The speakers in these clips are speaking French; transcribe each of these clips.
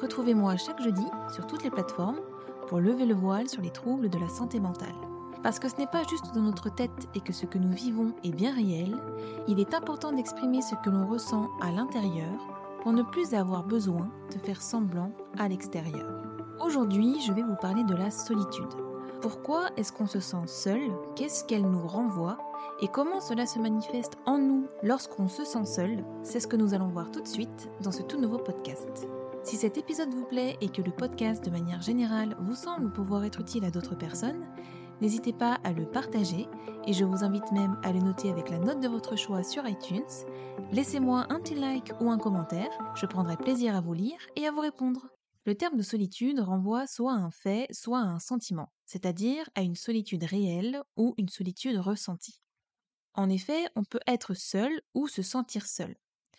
Retrouvez-moi chaque jeudi sur toutes les plateformes pour lever le voile sur les troubles de la santé mentale. Parce que ce n'est pas juste dans notre tête et que ce que nous vivons est bien réel, il est important d'exprimer ce que l'on ressent à l'intérieur pour ne plus avoir besoin de faire semblant à l'extérieur. Aujourd'hui, je vais vous parler de la solitude. Pourquoi est-ce qu'on se sent seul? Qu'est-ce qu'elle nous renvoie? Et comment cela se manifeste en nous lorsqu'on se sent seul? C'est ce que nous allons voir tout de suite dans ce tout nouveau podcast. Si cet épisode vous plaît et que le podcast de manière générale vous semble pouvoir être utile à d'autres personnes, n'hésitez pas à le partager et je vous invite même à le noter avec la note de votre choix sur iTunes. Laissez-moi un petit like ou un commentaire, je prendrai plaisir à vous lire et à vous répondre. Le terme de solitude renvoie soit à un fait, soit à un sentiment c'est-à-dire à une solitude réelle ou une solitude ressentie. En effet, on peut être seul ou se sentir seul.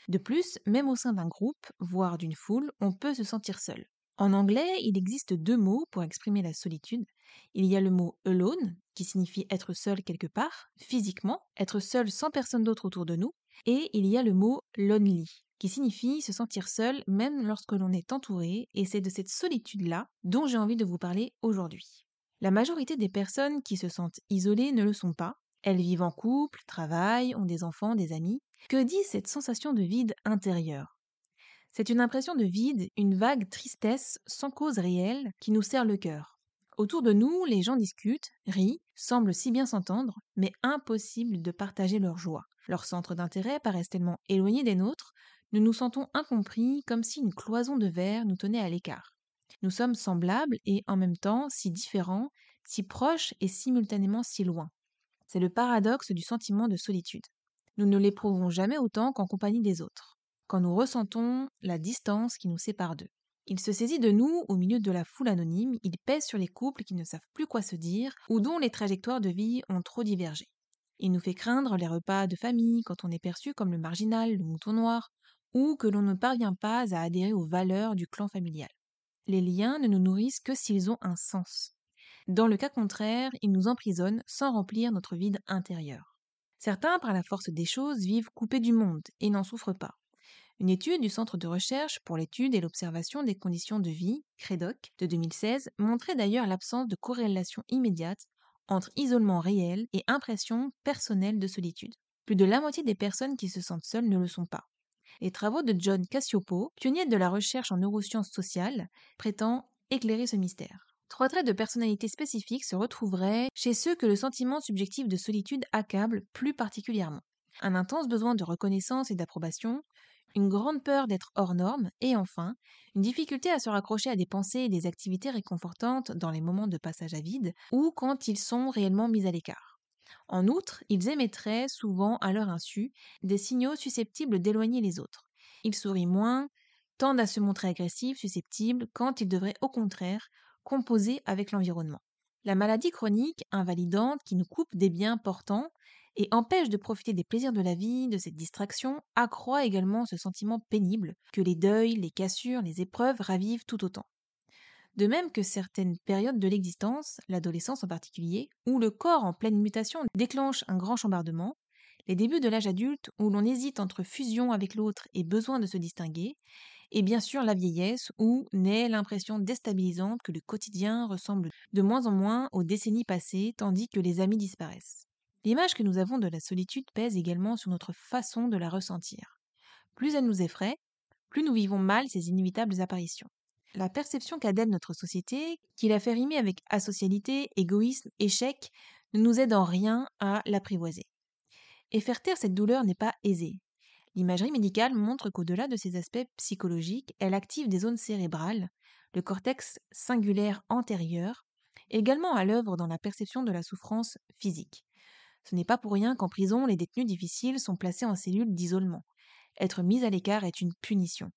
De plus, même au sein d'un groupe, voire d'une foule, on peut se sentir seul. En anglais, il existe deux mots pour exprimer la solitude. Il y a le mot alone, qui signifie être seul quelque part, physiquement, être seul sans personne d'autre autour de nous, et il y a le mot lonely, qui signifie se sentir seul même lorsque l'on est entouré, et c'est de cette solitude-là dont j'ai envie de vous parler aujourd'hui. La majorité des personnes qui se sentent isolées ne le sont pas. Elles vivent en couple, travaillent, ont des enfants, des amis. Que dit cette sensation de vide intérieur? C'est une impression de vide, une vague tristesse sans cause réelle qui nous serre le cœur. Autour de nous, les gens discutent, rient, semblent si bien s'entendre, mais impossible de partager leur joie. Leurs centres d'intérêt paraissent tellement éloignés des nôtres, nous nous sentons incompris comme si une cloison de verre nous tenait à l'écart. Nous sommes semblables et en même temps si différents, si proches et simultanément si loin. C'est le paradoxe du sentiment de solitude. Nous ne l'éprouvons jamais autant qu'en compagnie des autres, quand nous ressentons la distance qui nous sépare d'eux. Il se saisit de nous au milieu de la foule anonyme, il pèse sur les couples qui ne savent plus quoi se dire ou dont les trajectoires de vie ont trop divergé. Il nous fait craindre les repas de famille quand on est perçu comme le marginal, le mouton noir, ou que l'on ne parvient pas à adhérer aux valeurs du clan familial les liens ne nous nourrissent que s'ils ont un sens. Dans le cas contraire, ils nous emprisonnent sans remplir notre vide intérieur. Certains, par la force des choses, vivent coupés du monde et n'en souffrent pas. Une étude du Centre de recherche pour l'étude et l'observation des conditions de vie, CREDOC, de 2016, montrait d'ailleurs l'absence de corrélation immédiate entre isolement réel et impression personnelle de solitude. Plus de la moitié des personnes qui se sentent seules ne le sont pas. Les travaux de John Cassiopo, pionnier de la recherche en neurosciences sociales, prétendent éclairer ce mystère. Trois traits de personnalité spécifiques se retrouveraient chez ceux que le sentiment subjectif de solitude accable plus particulièrement. Un intense besoin de reconnaissance et d'approbation, une grande peur d'être hors norme, et enfin, une difficulté à se raccrocher à des pensées et des activités réconfortantes dans les moments de passage à vide ou quand ils sont réellement mis à l'écart. En outre, ils émettraient souvent à leur insu des signaux susceptibles d'éloigner les autres. Ils sourient moins, tendent à se montrer agressifs, susceptibles, quand ils devraient au contraire composer avec l'environnement. La maladie chronique, invalidante, qui nous coupe des biens portants et empêche de profiter des plaisirs de la vie, de cette distraction, accroît également ce sentiment pénible que les deuils, les cassures, les épreuves ravivent tout autant. De même que certaines périodes de l'existence, l'adolescence en particulier, où le corps en pleine mutation déclenche un grand chambardement, les débuts de l'âge adulte où l'on hésite entre fusion avec l'autre et besoin de se distinguer, et bien sûr la vieillesse où naît l'impression déstabilisante que le quotidien ressemble de moins en moins aux décennies passées tandis que les amis disparaissent. L'image que nous avons de la solitude pèse également sur notre façon de la ressentir. Plus elle nous effraie, plus nous vivons mal ces inévitables apparitions. La perception qu'a d'elle notre société, qui la fait rimer avec asocialité, égoïsme, échec, ne nous aide en rien à l'apprivoiser. Et faire taire cette douleur n'est pas aisé. L'imagerie médicale montre qu'au-delà de ces aspects psychologiques, elle active des zones cérébrales, le cortex singulaire antérieur, également à l'œuvre dans la perception de la souffrance physique. Ce n'est pas pour rien qu'en prison, les détenus difficiles sont placés en cellules d'isolement. Être mis à l'écart est une punition.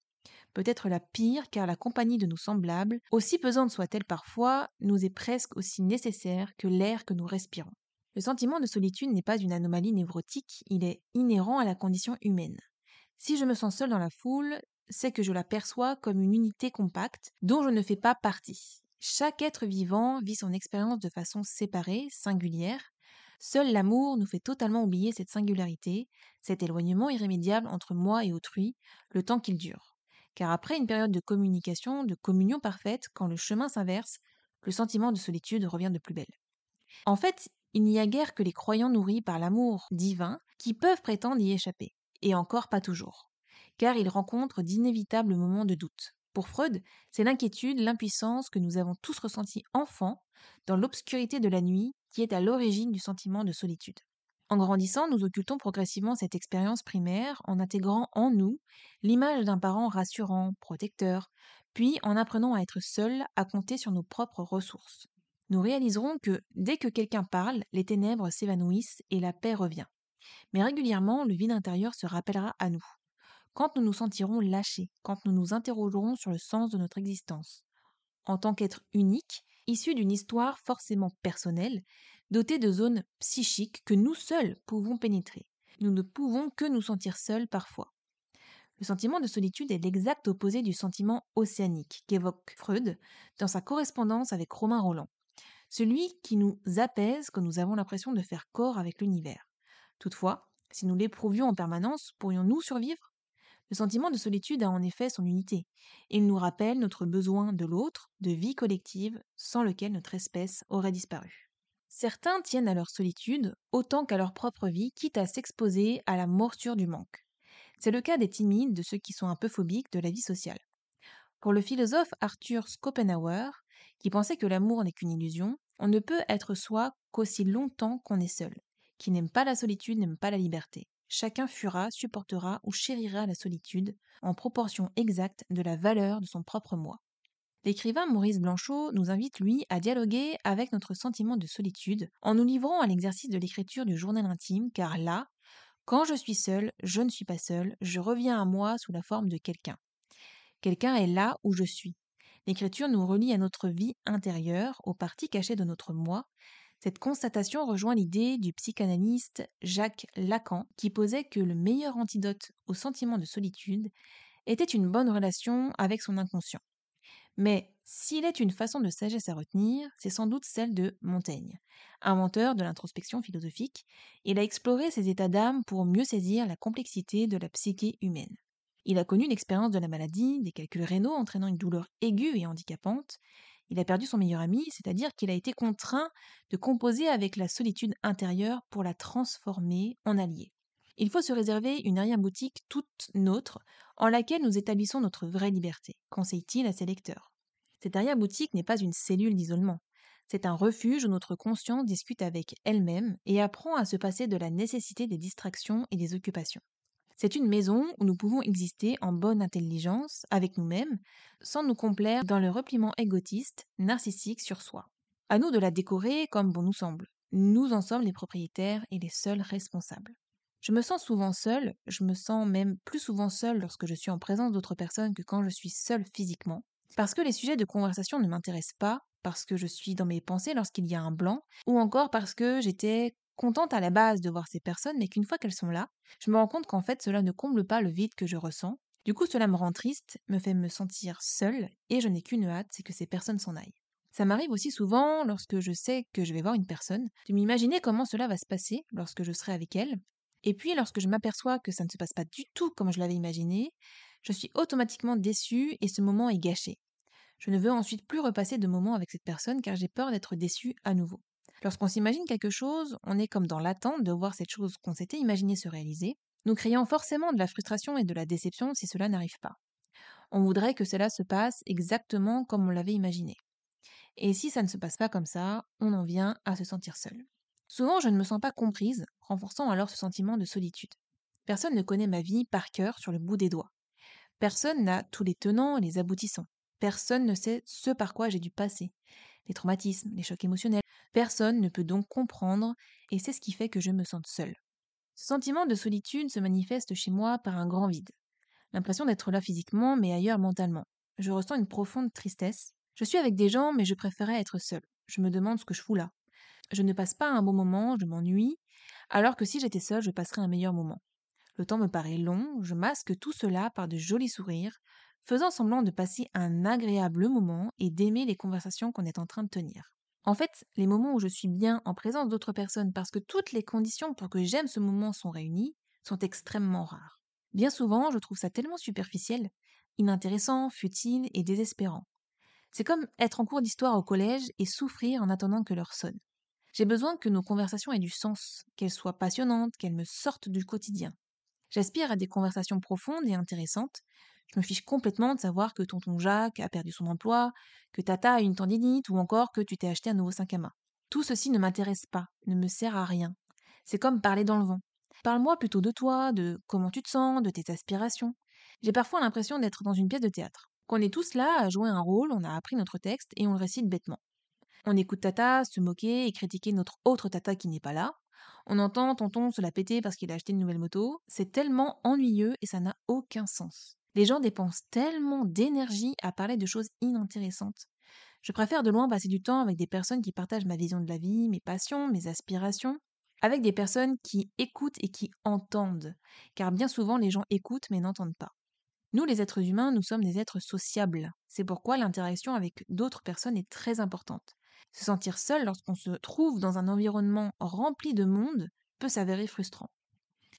peut-être la pire car la compagnie de nos semblables, aussi pesante soit-elle parfois, nous est presque aussi nécessaire que l'air que nous respirons. Le sentiment de solitude n'est pas une anomalie névrotique, il est inhérent à la condition humaine. Si je me sens seul dans la foule, c'est que je la perçois comme une unité compacte dont je ne fais pas partie. Chaque être vivant vit son expérience de façon séparée, singulière. Seul l'amour nous fait totalement oublier cette singularité, cet éloignement irrémédiable entre moi et autrui, le temps qu'il dure. Car après une période de communication, de communion parfaite, quand le chemin s'inverse, le sentiment de solitude revient de plus belle. En fait, il n'y a guère que les croyants nourris par l'amour divin qui peuvent prétendre y échapper, et encore pas toujours, car ils rencontrent d'inévitables moments de doute. Pour Freud, c'est l'inquiétude, l'impuissance que nous avons tous ressentis enfants, dans l'obscurité de la nuit, qui est à l'origine du sentiment de solitude. En grandissant, nous occultons progressivement cette expérience primaire en intégrant en nous l'image d'un parent rassurant, protecteur, puis en apprenant à être seul, à compter sur nos propres ressources nous réaliserons que dès que quelqu'un parle, les ténèbres s'évanouissent et la paix revient. Mais régulièrement, le vide intérieur se rappellera à nous. Quand nous nous sentirons lâchés, quand nous nous interrogerons sur le sens de notre existence. En tant qu'être unique, issu d'une histoire forcément personnelle, doté de zones psychiques que nous seuls pouvons pénétrer. Nous ne pouvons que nous sentir seuls parfois. Le sentiment de solitude est l'exact opposé du sentiment océanique qu'évoque Freud dans sa correspondance avec Romain Roland celui qui nous apaise quand nous avons l'impression de faire corps avec l'univers. Toutefois, si nous l'éprouvions en permanence, pourrions-nous survivre? Le sentiment de solitude a en effet son unité. Il nous rappelle notre besoin de l'autre, de vie collective, sans lequel notre espèce aurait disparu. Certains tiennent à leur solitude autant qu'à leur propre vie, quitte à s'exposer à la morsure du manque. C'est le cas des timides, de ceux qui sont un peu phobiques de la vie sociale. Pour le philosophe Arthur Schopenhauer, qui pensait que l'amour n'est qu'une illusion, on ne peut être soi qu'aussi longtemps qu'on est seul. Qui n'aime pas la solitude n'aime pas la liberté. Chacun fuira, supportera ou chérira la solitude en proportion exacte de la valeur de son propre moi. L'écrivain Maurice Blanchot nous invite, lui, à dialoguer avec notre sentiment de solitude en nous livrant à l'exercice de l'écriture du journal intime, car là, quand je suis seul, je ne suis pas seul, je reviens à moi sous la forme de quelqu'un. Quelqu'un est là où je suis, L'écriture nous relie à notre vie intérieure, aux parties cachées de notre moi. Cette constatation rejoint l'idée du psychanalyste Jacques Lacan qui posait que le meilleur antidote au sentiment de solitude était une bonne relation avec son inconscient. Mais s'il est une façon de sagesse à retenir, c'est sans doute celle de Montaigne. Inventeur de l'introspection philosophique, il a exploré ses états d'âme pour mieux saisir la complexité de la psyché humaine. Il a connu l'expérience de la maladie, des calculs rénaux entraînant une douleur aiguë et handicapante. Il a perdu son meilleur ami, c'est-à-dire qu'il a été contraint de composer avec la solitude intérieure pour la transformer en allié. Il faut se réserver une arrière-boutique toute nôtre en laquelle nous établissons notre vraie liberté, conseille-t-il à ses lecteurs. Cette arrière-boutique n'est pas une cellule d'isolement. C'est un refuge où notre conscience discute avec elle-même et apprend à se passer de la nécessité des distractions et des occupations. C'est une maison où nous pouvons exister en bonne intelligence avec nous-mêmes, sans nous complaire dans le repliement égotiste, narcissique sur soi. À nous de la décorer comme bon nous semble. Nous en sommes les propriétaires et les seuls responsables. Je me sens souvent seule, je me sens même plus souvent seule lorsque je suis en présence d'autres personnes que quand je suis seule physiquement, parce que les sujets de conversation ne m'intéressent pas, parce que je suis dans mes pensées lorsqu'il y a un blanc, ou encore parce que j'étais contente à la base de voir ces personnes, mais qu'une fois qu'elles sont là, je me rends compte qu'en fait cela ne comble pas le vide que je ressens. Du coup, cela me rend triste, me fait me sentir seule, et je n'ai qu'une hâte, c'est que ces personnes s'en aillent. Ça m'arrive aussi souvent, lorsque je sais que je vais voir une personne, de m'imaginer comment cela va se passer lorsque je serai avec elle. Et puis, lorsque je m'aperçois que ça ne se passe pas du tout comme je l'avais imaginé, je suis automatiquement déçue et ce moment est gâché. Je ne veux ensuite plus repasser de moments avec cette personne car j'ai peur d'être déçue à nouveau. Lorsqu'on s'imagine quelque chose, on est comme dans l'attente de voir cette chose qu'on s'était imaginé se réaliser, nous créant forcément de la frustration et de la déception si cela n'arrive pas. On voudrait que cela se passe exactement comme on l'avait imaginé. Et si ça ne se passe pas comme ça, on en vient à se sentir seul. Souvent, je ne me sens pas comprise, renforçant alors ce sentiment de solitude. Personne ne connaît ma vie par cœur sur le bout des doigts. Personne n'a tous les tenants et les aboutissants. Personne ne sait ce par quoi j'ai dû passer. Les traumatismes, les chocs émotionnels, Personne ne peut donc comprendre, et c'est ce qui fait que je me sente seule. Ce sentiment de solitude se manifeste chez moi par un grand vide. L'impression d'être là physiquement, mais ailleurs mentalement. Je ressens une profonde tristesse. Je suis avec des gens, mais je préférais être seule. Je me demande ce que je fous là. Je ne passe pas un bon moment, je m'ennuie, alors que si j'étais seule, je passerais un meilleur moment. Le temps me paraît long, je masque tout cela par de jolis sourires, faisant semblant de passer un agréable moment et d'aimer les conversations qu'on est en train de tenir. En fait, les moments où je suis bien en présence d'autres personnes parce que toutes les conditions pour que j'aime ce moment sont réunies sont extrêmement rares. Bien souvent, je trouve ça tellement superficiel, inintéressant, futile et désespérant. C'est comme être en cours d'histoire au collège et souffrir en attendant que l'heure sonne. J'ai besoin que nos conversations aient du sens, qu'elles soient passionnantes, qu'elles me sortent du quotidien. J'aspire à des conversations profondes et intéressantes. Je me fiche complètement de savoir que tonton Jacques a perdu son emploi, que tata a une tendinite ou encore que tu t'es acheté un nouveau sac à main. Tout ceci ne m'intéresse pas, ne me sert à rien. C'est comme parler dans le vent. Parle-moi plutôt de toi, de comment tu te sens, de tes aspirations. J'ai parfois l'impression d'être dans une pièce de théâtre. Qu'on est tous là à jouer un rôle, on a appris notre texte et on le récite bêtement. On écoute Tata se moquer et critiquer notre autre Tata qui n'est pas là. On entend tonton se la péter parce qu'il a acheté une nouvelle moto. C'est tellement ennuyeux et ça n'a aucun sens. Les gens dépensent tellement d'énergie à parler de choses inintéressantes. Je préfère de loin passer du temps avec des personnes qui partagent ma vision de la vie, mes passions, mes aspirations, avec des personnes qui écoutent et qui entendent, car bien souvent les gens écoutent mais n'entendent pas. Nous, les êtres humains, nous sommes des êtres sociables. C'est pourquoi l'interaction avec d'autres personnes est très importante. Se sentir seul lorsqu'on se trouve dans un environnement rempli de monde peut s'avérer frustrant.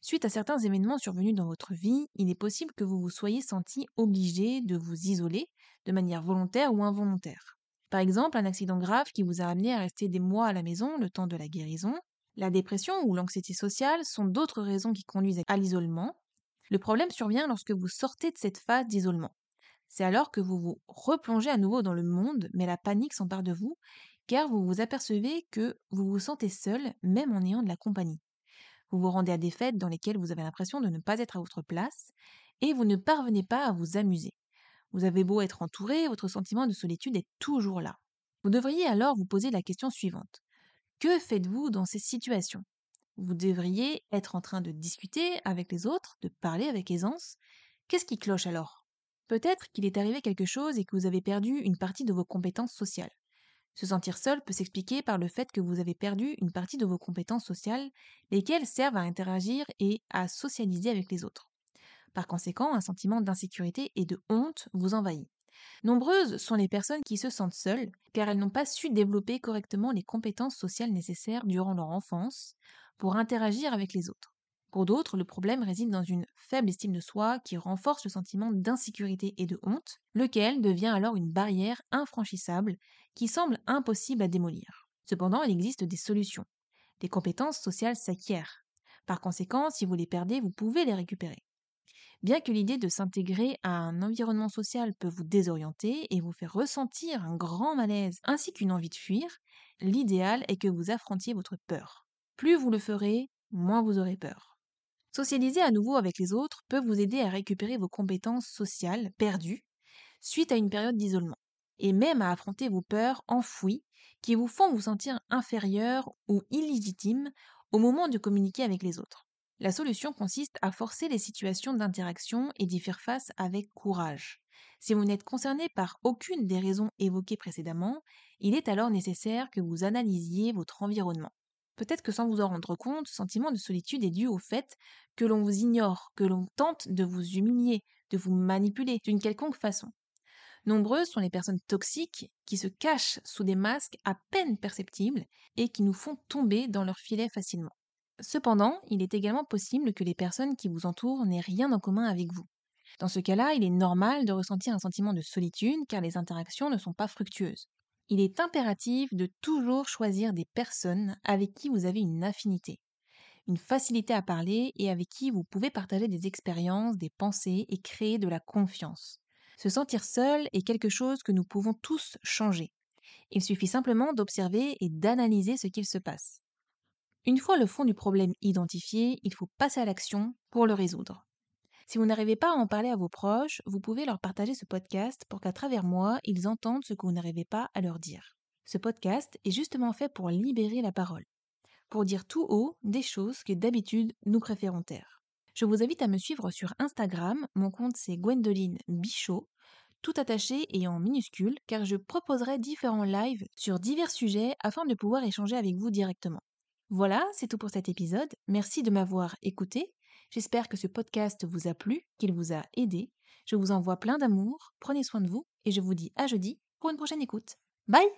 Suite à certains événements survenus dans votre vie, il est possible que vous vous soyez senti obligé de vous isoler de manière volontaire ou involontaire. Par exemple, un accident grave qui vous a amené à rester des mois à la maison le temps de la guérison. La dépression ou l'anxiété sociale sont d'autres raisons qui conduisent à l'isolement. Le problème survient lorsque vous sortez de cette phase d'isolement. C'est alors que vous vous replongez à nouveau dans le monde, mais la panique s'empare de vous car vous vous apercevez que vous vous sentez seul, même en ayant de la compagnie. Vous vous rendez à des fêtes dans lesquelles vous avez l'impression de ne pas être à votre place, et vous ne parvenez pas à vous amuser. Vous avez beau être entouré, votre sentiment de solitude est toujours là. Vous devriez alors vous poser la question suivante. Que faites-vous dans ces situations? Vous devriez être en train de discuter avec les autres, de parler avec aisance. Qu'est-ce qui cloche alors? Peut-être qu'il est arrivé quelque chose et que vous avez perdu une partie de vos compétences sociales. Se sentir seul peut s'expliquer par le fait que vous avez perdu une partie de vos compétences sociales, lesquelles servent à interagir et à socialiser avec les autres. Par conséquent, un sentiment d'insécurité et de honte vous envahit. Nombreuses sont les personnes qui se sentent seules car elles n'ont pas su développer correctement les compétences sociales nécessaires durant leur enfance pour interagir avec les autres. Pour d'autres, le problème réside dans une faible estime de soi qui renforce le sentiment d'insécurité et de honte, lequel devient alors une barrière infranchissable qui semble impossible à démolir. Cependant, il existe des solutions. Les compétences sociales s'acquièrent. Par conséquent, si vous les perdez, vous pouvez les récupérer. Bien que l'idée de s'intégrer à un environnement social peut vous désorienter et vous faire ressentir un grand malaise ainsi qu'une envie de fuir, l'idéal est que vous affrontiez votre peur. Plus vous le ferez, moins vous aurez peur. Socialiser à nouveau avec les autres peut vous aider à récupérer vos compétences sociales perdues suite à une période d'isolement, et même à affronter vos peurs enfouies qui vous font vous sentir inférieur ou illégitime au moment de communiquer avec les autres. La solution consiste à forcer les situations d'interaction et d'y faire face avec courage. Si vous n'êtes concerné par aucune des raisons évoquées précédemment, il est alors nécessaire que vous analysiez votre environnement. Peut-être que sans vous en rendre compte, ce sentiment de solitude est dû au fait que l'on vous ignore, que l'on tente de vous humilier, de vous manipuler d'une quelconque façon. Nombreuses sont les personnes toxiques qui se cachent sous des masques à peine perceptibles et qui nous font tomber dans leur filet facilement. Cependant, il est également possible que les personnes qui vous entourent n'aient rien en commun avec vous. Dans ce cas-là, il est normal de ressentir un sentiment de solitude car les interactions ne sont pas fructueuses il est impératif de toujours choisir des personnes avec qui vous avez une affinité, une facilité à parler et avec qui vous pouvez partager des expériences, des pensées et créer de la confiance. Se sentir seul est quelque chose que nous pouvons tous changer. Il suffit simplement d'observer et d'analyser ce qu'il se passe. Une fois le fond du problème identifié, il faut passer à l'action pour le résoudre. Si vous n'arrivez pas à en parler à vos proches, vous pouvez leur partager ce podcast pour qu'à travers moi, ils entendent ce que vous n'arrivez pas à leur dire. Ce podcast est justement fait pour libérer la parole, pour dire tout haut des choses que d'habitude nous préférons taire. Je vous invite à me suivre sur Instagram, mon compte c'est Gwendoline Bichot, tout attaché et en minuscule, car je proposerai différents lives sur divers sujets afin de pouvoir échanger avec vous directement. Voilà, c'est tout pour cet épisode. Merci de m'avoir écouté. J'espère que ce podcast vous a plu, qu'il vous a aidé. Je vous envoie plein d'amour, prenez soin de vous et je vous dis à jeudi pour une prochaine écoute. Bye